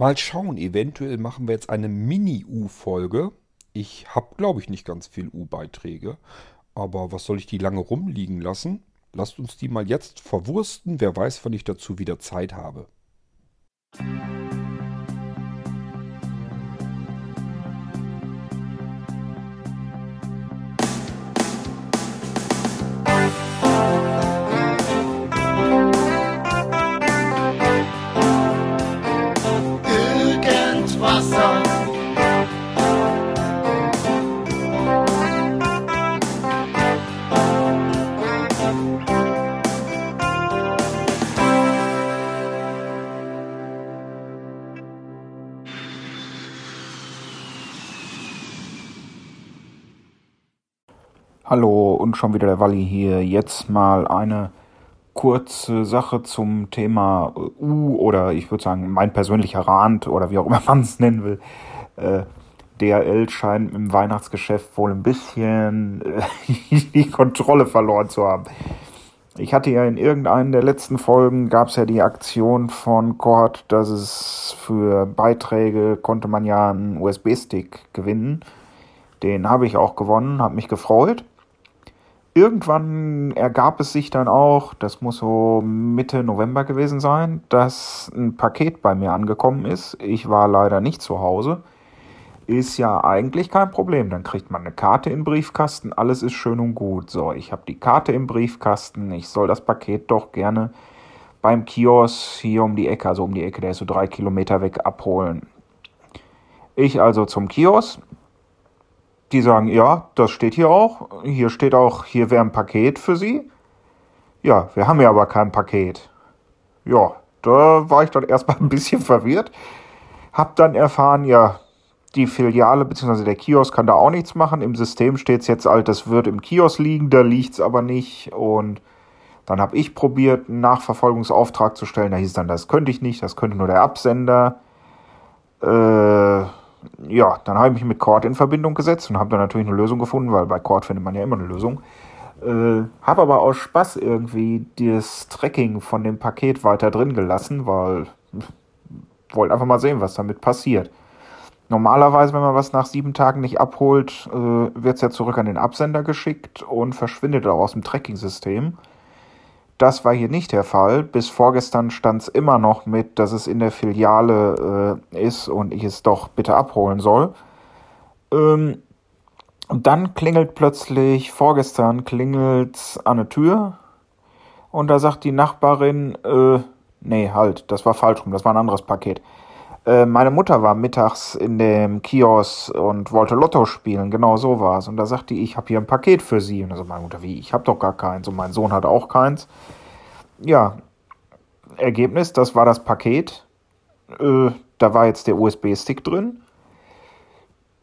Mal schauen, eventuell machen wir jetzt eine Mini-U-Folge. Ich habe, glaube ich, nicht ganz viel U-Beiträge. Aber was soll ich die lange rumliegen lassen? Lasst uns die mal jetzt verwursten. Wer weiß, wann ich dazu wieder Zeit habe. Irgendwasser. Hallo und schon wieder der Walli hier. Jetzt mal eine kurze Sache zum Thema äh, U oder ich würde sagen mein persönlicher Rand oder wie auch immer man es nennen will. Äh, DRL scheint im Weihnachtsgeschäft wohl ein bisschen äh, die Kontrolle verloren zu haben. Ich hatte ja in irgendeinen der letzten Folgen gab es ja die Aktion von Cord, dass es für Beiträge konnte man ja einen USB-Stick gewinnen. Den habe ich auch gewonnen, habe mich gefreut. Irgendwann ergab es sich dann auch, das muss so Mitte November gewesen sein, dass ein Paket bei mir angekommen ist. Ich war leider nicht zu Hause. Ist ja eigentlich kein Problem. Dann kriegt man eine Karte im Briefkasten, alles ist schön und gut. So, ich habe die Karte im Briefkasten, ich soll das Paket doch gerne beim Kiosk hier um die Ecke, also um die Ecke, der ist so drei Kilometer weg, abholen. Ich also zum Kiosk, die sagen, ja, das steht hier auch. Hier steht auch, hier wäre ein Paket für Sie. Ja, wir haben ja aber kein Paket. Ja, da war ich dann erstmal ein bisschen verwirrt. Hab dann erfahren, ja, die Filiale bzw. der Kiosk kann da auch nichts machen. Im System steht es jetzt alt, das wird im Kiosk liegen, da liegt es aber nicht. Und dann habe ich probiert, einen Nachverfolgungsauftrag zu stellen. Da hieß dann, das könnte ich nicht, das könnte nur der Absender. Äh, ja, dann habe ich mich mit Cord in Verbindung gesetzt und habe dann natürlich eine Lösung gefunden, weil bei Cord findet man ja immer eine Lösung. Äh, habe aber aus Spaß irgendwie das Tracking von dem Paket weiter drin gelassen, weil wollte einfach mal sehen, was damit passiert. Normalerweise, wenn man was nach sieben Tagen nicht abholt, äh, wird es ja zurück an den Absender geschickt und verschwindet auch aus dem Tracking-System. Das war hier nicht der Fall. Bis vorgestern stand es immer noch mit, dass es in der Filiale äh, ist und ich es doch bitte abholen soll. Ähm, und dann klingelt plötzlich, vorgestern klingelt an der Tür und da sagt die Nachbarin, äh, nee, halt, das war falsch rum, das war ein anderes Paket. Äh, meine Mutter war mittags in dem Kiosk und wollte Lotto spielen, genau so war es. Und da sagte die, ich habe hier ein Paket für sie. Und da meine Mutter, wie, ich habe doch gar keins. Und mein Sohn hat auch keins. Ja, Ergebnis, das war das Paket. Äh, da war jetzt der USB-Stick drin.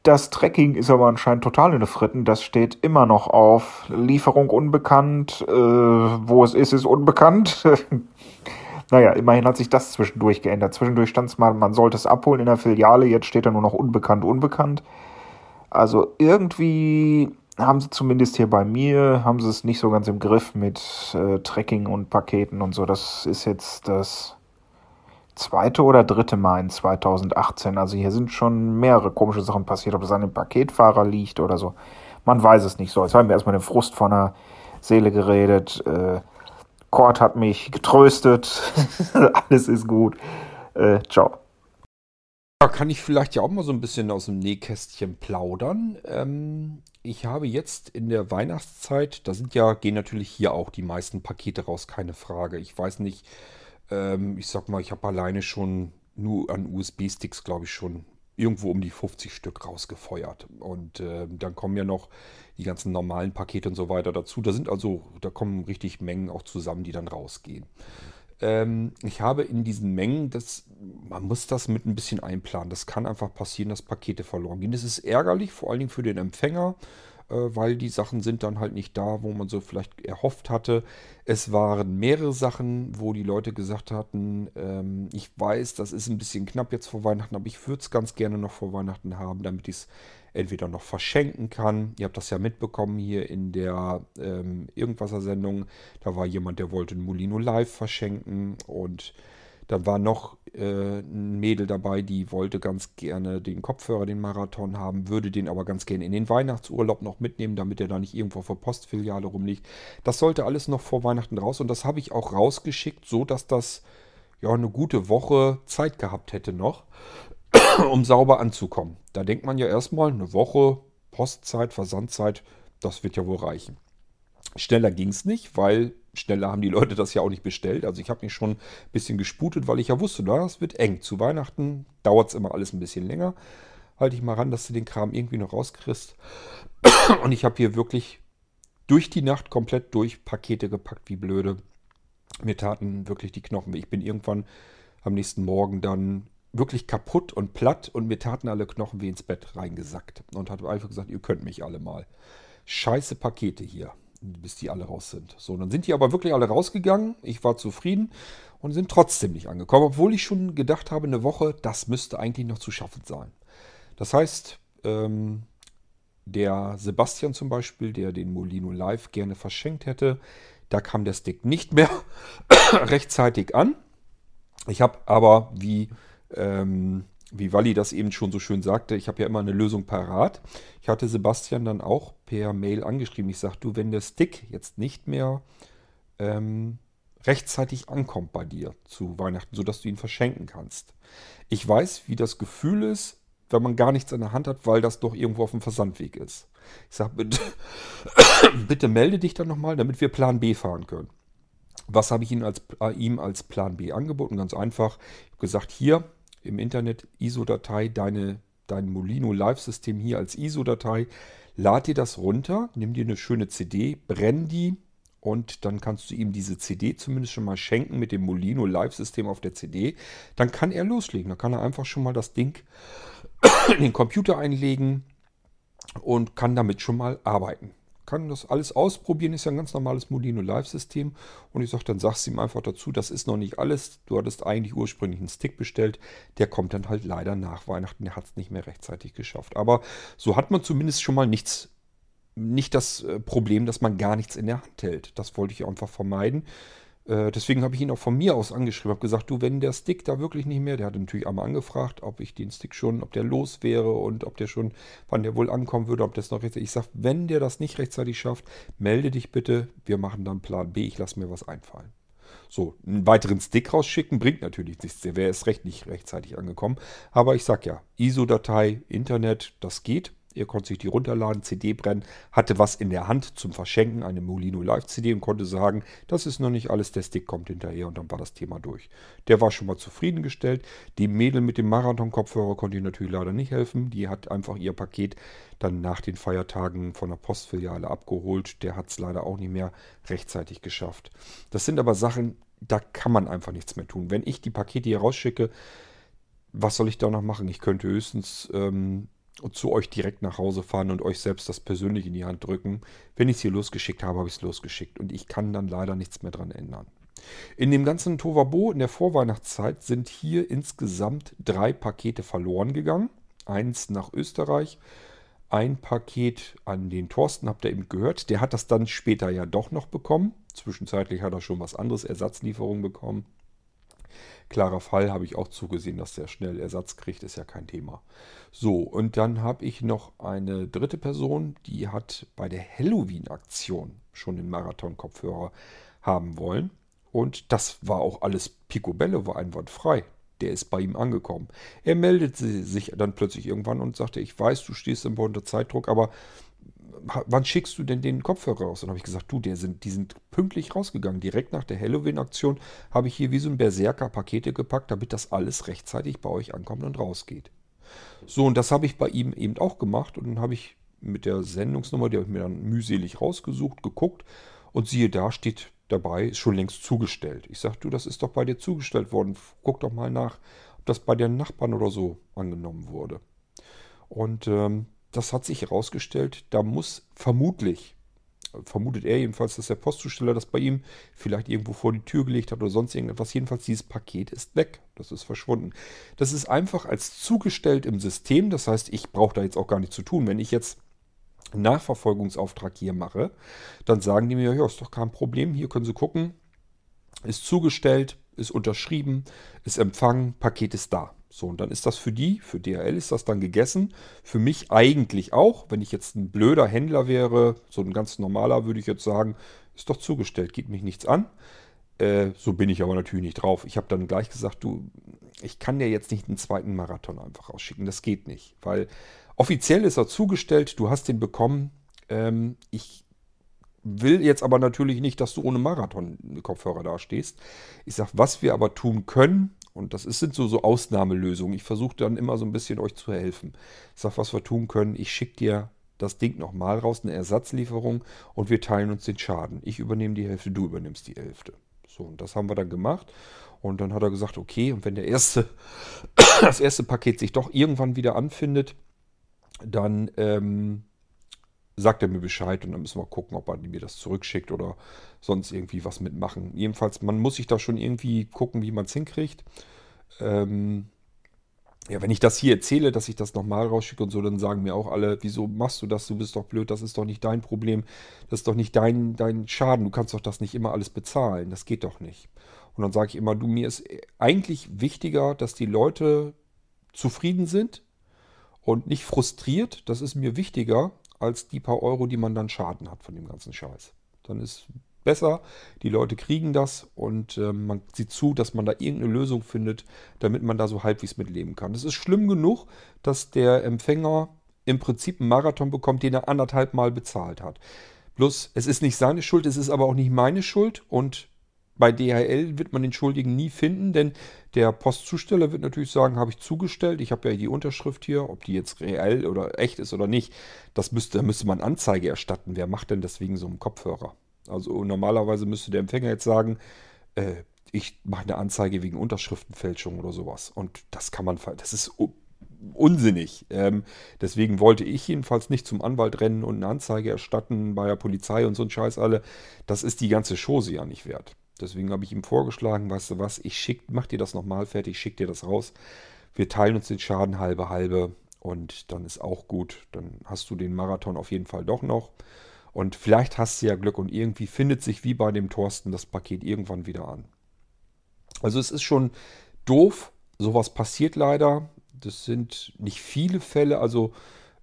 Das Tracking ist aber anscheinend total in den Fritten. Das steht immer noch auf Lieferung unbekannt. Äh, wo es ist, ist unbekannt. naja, immerhin hat sich das zwischendurch geändert. Zwischendurch stand es mal, man sollte es abholen in der Filiale. Jetzt steht da nur noch unbekannt, unbekannt. Also irgendwie haben sie zumindest hier bei mir, haben sie es nicht so ganz im Griff mit äh, Tracking und Paketen und so. Das ist jetzt das zweite oder dritte Mal in 2018. Also hier sind schon mehrere komische Sachen passiert, ob das an dem Paketfahrer liegt oder so. Man weiß es nicht so. Jetzt haben wir erstmal den Frust von der Seele geredet. Äh, Kurt hat mich getröstet. Alles ist gut. Äh, ciao. Da kann ich vielleicht ja auch mal so ein bisschen aus dem Nähkästchen plaudern. Ähm, ich habe jetzt in der Weihnachtszeit, da sind ja, gehen natürlich hier auch die meisten Pakete raus, keine Frage. Ich weiß nicht, ähm, ich sag mal, ich habe alleine schon nur an USB-Sticks, glaube ich, schon irgendwo um die 50 Stück rausgefeuert. Und äh, dann kommen ja noch die ganzen normalen Pakete und so weiter dazu. Da sind also, da kommen richtig Mengen auch zusammen, die dann rausgehen. Ähm, ich habe in diesen Mengen, das, man muss das mit ein bisschen einplanen. Das kann einfach passieren, dass Pakete verloren gehen. Das ist ärgerlich, vor allen Dingen für den Empfänger weil die Sachen sind dann halt nicht da, wo man so vielleicht erhofft hatte. Es waren mehrere Sachen, wo die Leute gesagt hatten, ähm, ich weiß, das ist ein bisschen knapp jetzt vor Weihnachten, aber ich würde es ganz gerne noch vor Weihnachten haben, damit ich es entweder noch verschenken kann. Ihr habt das ja mitbekommen hier in der ähm, Irgendwasser-Sendung. Da war jemand, der wollte ein Molino Live verschenken und Da war noch äh, ein Mädel dabei, die wollte ganz gerne den Kopfhörer, den Marathon haben, würde den aber ganz gerne in den Weihnachtsurlaub noch mitnehmen, damit er da nicht irgendwo der Postfiliale rumliegt. Das sollte alles noch vor Weihnachten raus und das habe ich auch rausgeschickt, so dass das ja eine gute Woche Zeit gehabt hätte noch, um sauber anzukommen. Da denkt man ja erstmal, eine Woche Postzeit, Versandzeit, das wird ja wohl reichen. Schneller ging es nicht, weil schneller haben die Leute das ja auch nicht bestellt. Also ich habe mich schon ein bisschen gesputet, weil ich ja wusste, das wird eng. Zu Weihnachten dauert es immer alles ein bisschen länger. Halte ich mal ran, dass du den Kram irgendwie noch rauskriegst. Und ich habe hier wirklich durch die Nacht komplett durch Pakete gepackt, wie blöde. Mir taten wirklich die Knochen weh. Ich bin irgendwann am nächsten Morgen dann wirklich kaputt und platt und mir taten alle Knochen wie ins Bett reingesackt. Und habe einfach gesagt, ihr könnt mich alle mal. Scheiße Pakete hier bis die alle raus sind. So, dann sind die aber wirklich alle rausgegangen. Ich war zufrieden und sind trotzdem nicht angekommen, obwohl ich schon gedacht habe, eine Woche, das müsste eigentlich noch zu schaffen sein. Das heißt, ähm, der Sebastian zum Beispiel, der den Molino Live gerne verschenkt hätte, da kam der Stick nicht mehr rechtzeitig an. Ich habe aber, wie ähm, wie Walli das eben schon so schön sagte, ich habe ja immer eine Lösung parat. Ich hatte Sebastian dann auch per Mail angeschrieben. Ich sage, du, wenn der Stick jetzt nicht mehr ähm, rechtzeitig ankommt bei dir zu Weihnachten, sodass du ihn verschenken kannst. Ich weiß, wie das Gefühl ist, wenn man gar nichts in der Hand hat, weil das doch irgendwo auf dem Versandweg ist. Ich sage, bitte, bitte melde dich dann nochmal, damit wir Plan B fahren können. Was habe ich ihm als, äh, ihm als Plan B angeboten? Ganz einfach. Ich habe gesagt, hier, im Internet ISO-Datei, deine, dein Molino Live-System hier als ISO-Datei. Lad dir das runter, nimm dir eine schöne CD, brenn die und dann kannst du ihm diese CD zumindest schon mal schenken mit dem Molino Live-System auf der CD. Dann kann er loslegen. Dann kann er einfach schon mal das Ding in den Computer einlegen und kann damit schon mal arbeiten kann das alles ausprobieren, ist ja ein ganz normales Molino Live-System. Und ich sage, dann sagst du ihm einfach dazu, das ist noch nicht alles. Du hattest eigentlich ursprünglich einen Stick bestellt. Der kommt dann halt leider nach Weihnachten. Der hat es nicht mehr rechtzeitig geschafft. Aber so hat man zumindest schon mal nichts, nicht das äh, Problem, dass man gar nichts in der Hand hält. Das wollte ich einfach vermeiden. Äh, deswegen habe ich ihn auch von mir aus angeschrieben, habe gesagt, du, wenn der Stick da wirklich nicht mehr, der hat natürlich einmal angefragt, ob ich den Stick schon, ob der los wäre und ob der schon, wann der wohl ankommen würde, ob das noch rechtzeitig. Ich sage, wenn der das nicht rechtzeitig schafft, melde dich bitte, wir machen dann Plan B, ich lasse mir was einfallen. So, einen weiteren Stick rausschicken bringt natürlich nichts. Der wäre erst recht nicht rechtzeitig angekommen. Aber ich sag ja, ISO-Datei, Internet, das geht. Er konnte sich die runterladen, CD brennen, hatte was in der Hand zum Verschenken, eine Molino Live CD und konnte sagen, das ist noch nicht alles, der Stick kommt hinterher und dann war das Thema durch. Der war schon mal zufriedengestellt. Die Mädel mit dem Marathon-Kopfhörer konnte ich natürlich leider nicht helfen. Die hat einfach ihr Paket dann nach den Feiertagen von der Postfiliale abgeholt. Der hat es leider auch nicht mehr rechtzeitig geschafft. Das sind aber Sachen, da kann man einfach nichts mehr tun. Wenn ich die Pakete hier rausschicke, was soll ich da noch machen? Ich könnte höchstens ähm, und zu euch direkt nach Hause fahren und euch selbst das persönlich in die Hand drücken. Wenn ich es hier losgeschickt habe, habe ich es losgeschickt und ich kann dann leider nichts mehr dran ändern. In dem ganzen Tovabo in der Vorweihnachtszeit sind hier insgesamt drei Pakete verloren gegangen. Eins nach Österreich, ein Paket an den Thorsten, habt ihr eben gehört. Der hat das dann später ja doch noch bekommen. Zwischenzeitlich hat er schon was anderes, Ersatzlieferung bekommen. Klarer Fall habe ich auch zugesehen, dass der schnell Ersatz kriegt, ist ja kein Thema. So, und dann habe ich noch eine dritte Person, die hat bei der Halloween-Aktion schon den Marathon-Kopfhörer haben wollen. Und das war auch alles Picobello, war einwandfrei. Der ist bei ihm angekommen. Er meldete sich dann plötzlich irgendwann und sagte, ich weiß, du stehst immer unter Zeitdruck, aber wann schickst du denn den Kopfhörer raus? Und habe ich gesagt, du, sind, die sind pünktlich rausgegangen. Direkt nach der Halloween-Aktion habe ich hier wie so ein Berserker Pakete gepackt, damit das alles rechtzeitig bei euch ankommt und rausgeht. So, und das habe ich bei ihm eben auch gemacht. Und dann habe ich mit der Sendungsnummer, die habe ich mir dann mühselig rausgesucht, geguckt. Und siehe da, steht dabei, ist schon längst zugestellt. Ich sage, du, das ist doch bei dir zugestellt worden. Guck doch mal nach, ob das bei den Nachbarn oder so angenommen wurde. Und ähm, das hat sich herausgestellt, da muss vermutlich, vermutet er jedenfalls, dass der Postzusteller das bei ihm vielleicht irgendwo vor die Tür gelegt hat oder sonst irgendetwas. Jedenfalls, dieses Paket ist weg. Das ist verschwunden. Das ist einfach als zugestellt im System. Das heißt, ich brauche da jetzt auch gar nichts zu tun. Wenn ich jetzt einen Nachverfolgungsauftrag hier mache, dann sagen die mir, ja, ist doch kein Problem. Hier können Sie gucken. Ist zugestellt, ist unterschrieben, ist empfangen, Paket ist da. So, und dann ist das für die, für DHL ist das dann gegessen. Für mich eigentlich auch. Wenn ich jetzt ein blöder Händler wäre, so ein ganz normaler, würde ich jetzt sagen, ist doch zugestellt, geht mich nichts an. Äh, so bin ich aber natürlich nicht drauf. Ich habe dann gleich gesagt, du, ich kann dir jetzt nicht einen zweiten Marathon einfach rausschicken. Das geht nicht, weil offiziell ist er zugestellt, du hast den bekommen. Ähm, ich will jetzt aber natürlich nicht, dass du ohne Marathon-Kopfhörer dastehst. Ich sage, was wir aber tun können, und das ist, sind so, so Ausnahmelösungen. Ich versuche dann immer so ein bisschen euch zu helfen. Ich sage, was wir tun können. Ich schicke dir das Ding nochmal raus, eine Ersatzlieferung und wir teilen uns den Schaden. Ich übernehme die Hälfte, du übernimmst die Hälfte. So, und das haben wir dann gemacht. Und dann hat er gesagt, okay, und wenn der erste, das erste Paket sich doch irgendwann wieder anfindet, dann ähm, sagt er mir Bescheid und dann müssen wir gucken, ob er mir das zurückschickt oder sonst irgendwie was mitmachen. Jedenfalls, man muss sich da schon irgendwie gucken, wie man es hinkriegt. Ähm, ja, wenn ich das hier erzähle, dass ich das nochmal rausschicke und so, dann sagen mir auch alle, wieso machst du das? Du bist doch blöd, das ist doch nicht dein Problem, das ist doch nicht dein, dein Schaden, du kannst doch das nicht immer alles bezahlen, das geht doch nicht. Und dann sage ich immer, du, mir ist eigentlich wichtiger, dass die Leute zufrieden sind und nicht frustriert, das ist mir wichtiger, als die paar Euro, die man dann Schaden hat von dem ganzen Scheiß. Dann ist besser, die Leute kriegen das und äh, man sieht zu, dass man da irgendeine Lösung findet, damit man da so halbwegs mitleben kann. Es ist schlimm genug, dass der Empfänger im Prinzip einen Marathon bekommt, den er anderthalb Mal bezahlt hat. Bloß, es ist nicht seine Schuld, es ist aber auch nicht meine Schuld und bei DHL wird man den Schuldigen nie finden, denn der Postzusteller wird natürlich sagen, habe ich zugestellt, ich habe ja die Unterschrift hier, ob die jetzt reell oder echt ist oder nicht, das müsste, da müsste man Anzeige erstatten. Wer macht denn das wegen so einem Kopfhörer? Also normalerweise müsste der Empfänger jetzt sagen, äh, ich mache eine Anzeige wegen Unterschriftenfälschung oder sowas. Und das kann man, das ist unsinnig. Ähm, deswegen wollte ich jedenfalls nicht zum Anwalt rennen und eine Anzeige erstatten bei der Polizei und so ein Scheiß alle. Das ist die ganze Chose ja nicht wert. Deswegen habe ich ihm vorgeschlagen, weißt du was, ich schick, mach dir das nochmal fertig, schick dir das raus. Wir teilen uns den Schaden halbe halbe und dann ist auch gut. Dann hast du den Marathon auf jeden Fall doch noch. Und vielleicht hast du ja Glück und irgendwie findet sich wie bei dem Thorsten das Paket irgendwann wieder an. Also es ist schon doof, sowas passiert leider. Das sind nicht viele Fälle, also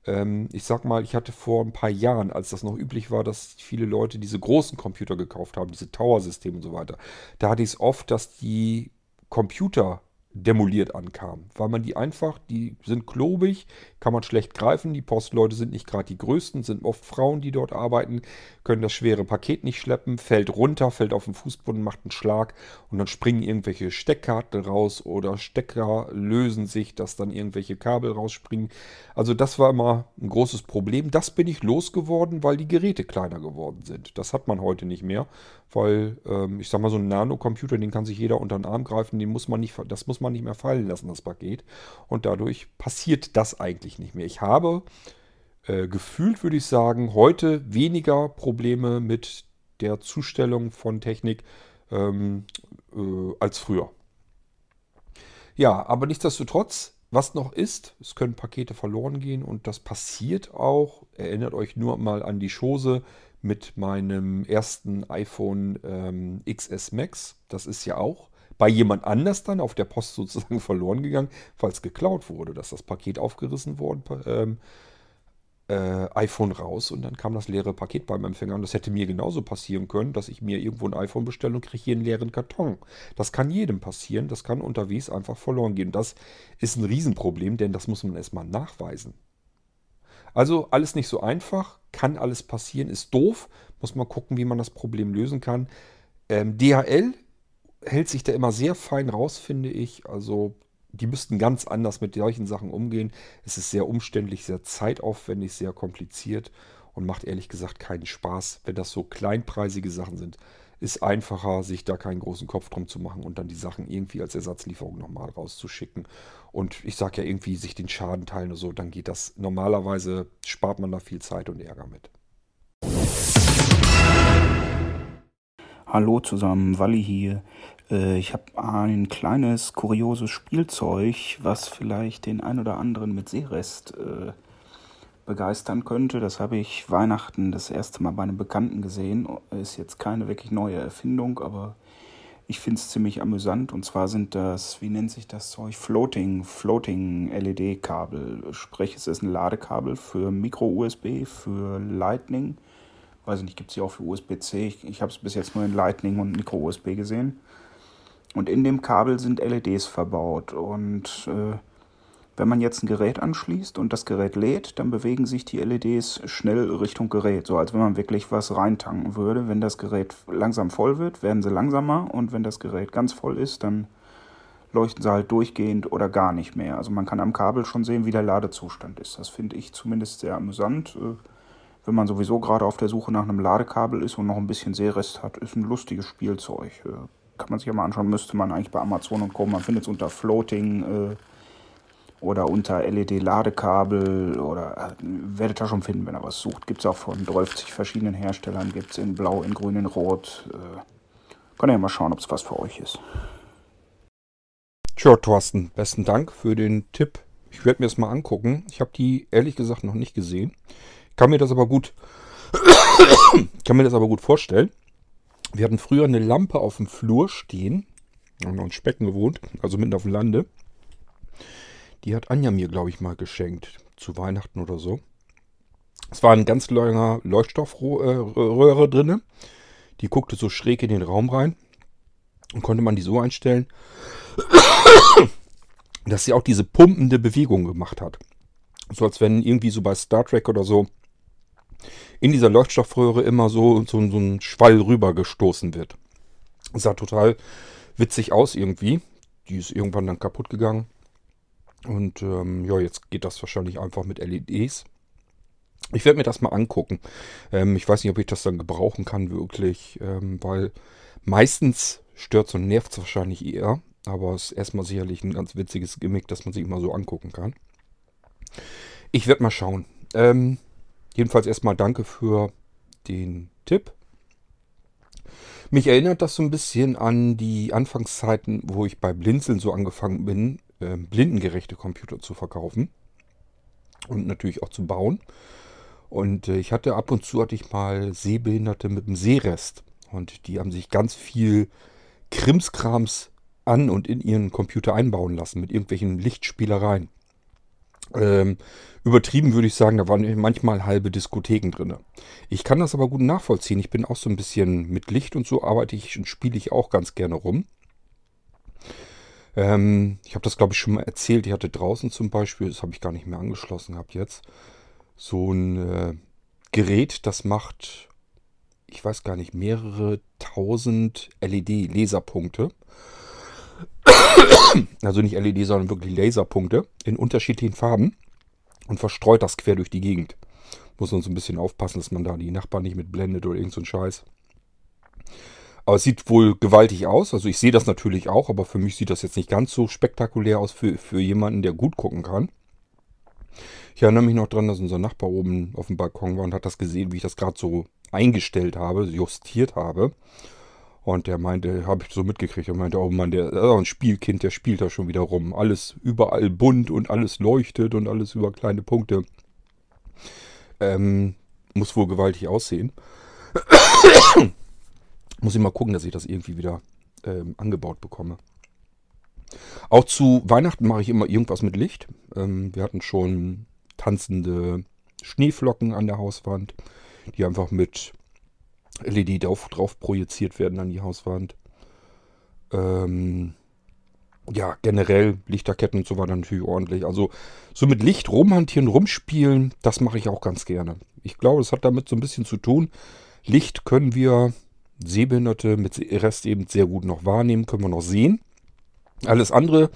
ähm, ich sag mal, ich hatte vor ein paar Jahren, als das noch üblich war, dass viele Leute diese großen Computer gekauft haben, diese Tower-Systeme und so weiter, da hatte ich es oft, dass die Computer demoliert ankam, weil man die einfach, die sind klobig, kann man schlecht greifen. Die Postleute sind nicht gerade die größten, sind oft Frauen, die dort arbeiten, können das schwere Paket nicht schleppen, fällt runter, fällt auf den Fußboden, macht einen Schlag und dann springen irgendwelche Steckkarten raus oder Stecker lösen sich, dass dann irgendwelche Kabel rausspringen. Also das war immer ein großes Problem. Das bin ich losgeworden, weil die Geräte kleiner geworden sind. Das hat man heute nicht mehr, weil ähm, ich sag mal so ein Nanocomputer, den kann sich jeder unter den Arm greifen, den muss man nicht, das muss man nicht mehr fallen lassen, das Paket. Und dadurch passiert das eigentlich nicht mehr. Ich habe äh, gefühlt würde ich sagen, heute weniger Probleme mit der Zustellung von Technik ähm, äh, als früher. Ja, aber nichtsdestotrotz, was noch ist, es können Pakete verloren gehen und das passiert auch. Erinnert euch nur mal an die Chose mit meinem ersten iPhone ähm, XS Max. Das ist ja auch bei jemand anders dann auf der Post sozusagen verloren gegangen, es geklaut wurde, dass das Paket aufgerissen wurde. Ähm, äh, iPhone raus und dann kam das leere Paket beim Empfänger. Und das hätte mir genauso passieren können, dass ich mir irgendwo ein iPhone bestelle und kriege hier einen leeren Karton. Das kann jedem passieren, das kann unterwegs einfach verloren gehen. Das ist ein Riesenproblem, denn das muss man erstmal nachweisen. Also alles nicht so einfach, kann alles passieren, ist doof, muss man gucken, wie man das Problem lösen kann. Ähm, DHL hält sich da immer sehr fein raus, finde ich. Also die müssten ganz anders mit solchen Sachen umgehen. Es ist sehr umständlich, sehr zeitaufwendig, sehr kompliziert und macht ehrlich gesagt keinen Spaß. Wenn das so kleinpreisige Sachen sind, ist einfacher, sich da keinen großen Kopf drum zu machen und dann die Sachen irgendwie als Ersatzlieferung nochmal rauszuschicken. Und ich sage ja irgendwie, sich den Schaden teilen oder so, dann geht das. Normalerweise spart man da viel Zeit und Ärger mit. Hallo zusammen, Walli hier. Äh, ich habe ein kleines, kurioses Spielzeug, was vielleicht den ein oder anderen mit Seerest äh, begeistern könnte. Das habe ich Weihnachten das erste Mal bei einem Bekannten gesehen. Ist jetzt keine wirklich neue Erfindung, aber Ich finde es ziemlich amüsant und zwar sind das, wie nennt sich das Zeug? Floating, Floating LED-Kabel. Sprich, es ist ein Ladekabel für Micro-USB, für Lightning. Weiß ich nicht, gibt es hier auch für USB-C? Ich, ich habe es bis jetzt nur in Lightning und Micro-USB gesehen. Und in dem Kabel sind LEDs verbaut. Und äh, wenn man jetzt ein Gerät anschließt und das Gerät lädt, dann bewegen sich die LEDs schnell Richtung Gerät, so als wenn man wirklich was reintanken würde. Wenn das Gerät langsam voll wird, werden sie langsamer und wenn das Gerät ganz voll ist, dann leuchten sie halt durchgehend oder gar nicht mehr. Also man kann am Kabel schon sehen, wie der Ladezustand ist. Das finde ich zumindest sehr amüsant. Äh, wenn man sowieso gerade auf der Suche nach einem Ladekabel ist und noch ein bisschen Seerest hat, ist ein lustiges Spielzeug. Äh, kann man sich ja mal anschauen, müsste man eigentlich bei Amazon und Co. Man findet es unter Floating äh, oder unter LED-Ladekabel oder äh, werdet ihr schon finden, wenn ihr was sucht. Gibt es auch von 30 verschiedenen Herstellern, gibt es in Blau, in Grün, in Rot. Äh, könnt ihr ja mal schauen, ob es was für euch ist. Tja, Thorsten, besten Dank für den Tipp. Ich werde mir das mal angucken. Ich habe die ehrlich gesagt noch nicht gesehen. Kann mir das aber gut, kann mir das aber gut vorstellen. Wir hatten früher eine Lampe auf dem Flur stehen. Wir haben in Specken gewohnt, also mitten auf dem Lande. Die hat Anja mir, glaube ich, mal geschenkt. Zu Weihnachten oder so. Es war ein ganz langer Leuchtstoffröhre drinne. Die guckte so schräg in den Raum rein. Und konnte man die so einstellen, dass sie auch diese pumpende Bewegung gemacht hat. So als wenn irgendwie so bei Star Trek oder so in dieser Leuchtstoffröhre immer so, so, so ein Schwall rübergestoßen wird. sah total witzig aus irgendwie. Die ist irgendwann dann kaputt gegangen. Und ähm, ja, jetzt geht das wahrscheinlich einfach mit LEDs. Ich werde mir das mal angucken. Ähm, ich weiß nicht, ob ich das dann gebrauchen kann wirklich, ähm, weil meistens stört und nervt es wahrscheinlich eher. Aber es ist erstmal sicherlich ein ganz witziges Gimmick, das man sich mal so angucken kann. Ich werde mal schauen. Ähm, jedenfalls erstmal danke für den Tipp. Mich erinnert das so ein bisschen an die Anfangszeiten, wo ich bei Blinzeln so angefangen bin, äh, blindengerechte Computer zu verkaufen und natürlich auch zu bauen. Und äh, ich hatte ab und zu hatte ich mal Sehbehinderte mit dem Sehrest und die haben sich ganz viel Krimskrams an und in ihren Computer einbauen lassen mit irgendwelchen Lichtspielereien. Ähm, übertrieben würde ich sagen, da waren manchmal halbe Diskotheken drin. Ich kann das aber gut nachvollziehen. Ich bin auch so ein bisschen mit Licht und so arbeite ich und spiele ich auch ganz gerne rum. Ähm, ich habe das, glaube ich, schon mal erzählt. Ich hatte draußen zum Beispiel, das habe ich gar nicht mehr angeschlossen gehabt jetzt, so ein äh, Gerät, das macht, ich weiß gar nicht, mehrere tausend LED-Laserpunkte. Also nicht LED, sondern wirklich Laserpunkte in unterschiedlichen Farben und verstreut das quer durch die Gegend. Muss man so ein bisschen aufpassen, dass man da die Nachbarn nicht mit blendet oder irgend so ein Scheiß. Aber es sieht wohl gewaltig aus. Also ich sehe das natürlich auch, aber für mich sieht das jetzt nicht ganz so spektakulär aus für, für jemanden, der gut gucken kann. Ich erinnere mich noch dran, dass unser Nachbar oben auf dem Balkon war und hat das gesehen, wie ich das gerade so eingestellt habe, justiert habe. Und der meinte, habe ich so mitgekriegt, er meinte, oh Mann, der ist ein Spielkind, der spielt da schon wieder rum. Alles überall bunt und alles leuchtet und alles über kleine Punkte. Ähm, muss wohl gewaltig aussehen. Muss ich mal gucken, dass ich das irgendwie wieder ähm, angebaut bekomme. Auch zu Weihnachten mache ich immer irgendwas mit Licht. Ähm, wir hatten schon tanzende Schneeflocken an der Hauswand, die einfach mit LED drauf, drauf projiziert werden an die Hauswand. Ähm, ja, generell Lichterketten und so weiter natürlich ordentlich. Also so mit Licht rumhantieren, rumspielen, das mache ich auch ganz gerne. Ich glaube, das hat damit so ein bisschen zu tun. Licht können wir Sehbehinderte mit Rest eben sehr gut noch wahrnehmen, können wir noch sehen. Alles andere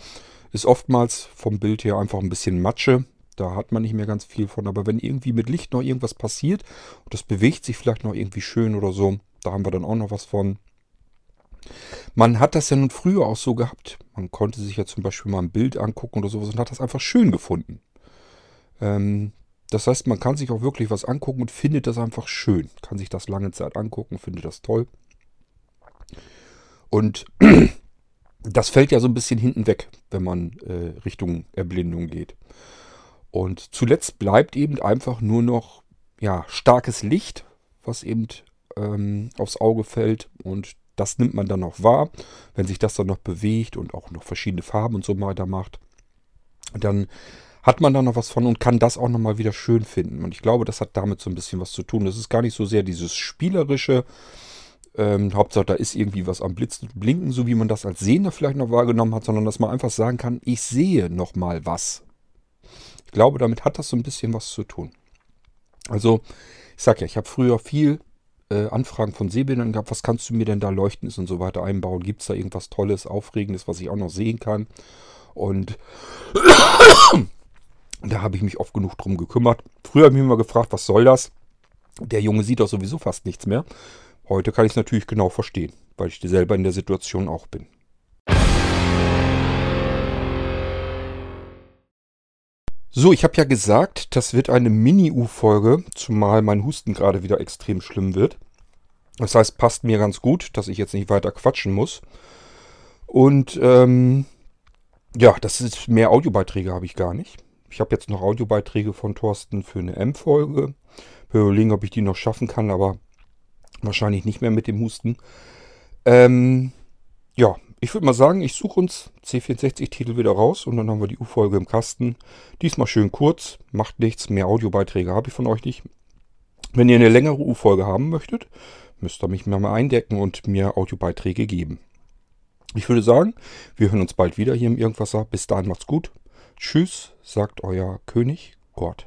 ist oftmals vom Bild her einfach ein bisschen Matsche. Da hat man nicht mehr ganz viel von. Aber wenn irgendwie mit Licht noch irgendwas passiert und das bewegt sich vielleicht noch irgendwie schön oder so, da haben wir dann auch noch was von. Man hat das ja nun früher auch so gehabt. Man konnte sich ja zum Beispiel mal ein Bild angucken oder sowas und hat das einfach schön gefunden. Ähm, das heißt, man kann sich auch wirklich was angucken und findet das einfach schön. Kann sich das lange Zeit angucken, findet das toll. Und das fällt ja so ein bisschen hinten weg, wenn man äh, Richtung Erblindung geht. Und zuletzt bleibt eben einfach nur noch ja, starkes Licht, was eben ähm, aufs Auge fällt. Und das nimmt man dann noch wahr, wenn sich das dann noch bewegt und auch noch verschiedene Farben und so weiter macht. Dann hat man da noch was von und kann das auch nochmal wieder schön finden. Und ich glaube, das hat damit so ein bisschen was zu tun. Das ist gar nicht so sehr dieses spielerische, ähm, Hauptsache, da ist irgendwie was am Blitzen, Blinken, so wie man das als Sehender vielleicht noch wahrgenommen hat, sondern dass man einfach sagen kann, ich sehe nochmal was. Ich glaube, damit hat das so ein bisschen was zu tun. Also, ich sag ja, ich habe früher viel äh, Anfragen von Sehbildern gehabt, was kannst du mir denn da leuchten und so weiter einbauen? Gibt es da irgendwas Tolles, Aufregendes, was ich auch noch sehen kann? Und da habe ich mich oft genug drum gekümmert. Früher habe ich mich immer gefragt, was soll das? Der Junge sieht doch sowieso fast nichts mehr. Heute kann ich es natürlich genau verstehen, weil ich selber in der Situation auch bin. So, ich habe ja gesagt, das wird eine Mini-U-Folge, zumal mein Husten gerade wieder extrem schlimm wird. Das heißt, passt mir ganz gut, dass ich jetzt nicht weiter quatschen muss. Und ähm, ja, das ist mehr Audiobeiträge habe ich gar nicht. Ich habe jetzt noch Audiobeiträge von Thorsten für eine M-Folge. Überlegen, ob ich die noch schaffen kann, aber Wahrscheinlich nicht mehr mit dem Husten. Ähm, ja, ich würde mal sagen, ich suche uns C64-Titel wieder raus und dann haben wir die U-Folge im Kasten. Diesmal schön kurz, macht nichts, mehr Audiobeiträge habe ich von euch nicht. Wenn ihr eine längere U-Folge haben möchtet, müsst ihr mich mal eindecken und mir Audiobeiträge geben. Ich würde sagen, wir hören uns bald wieder hier im Irgendwasser. Bis dahin macht's gut. Tschüss, sagt euer König Gott.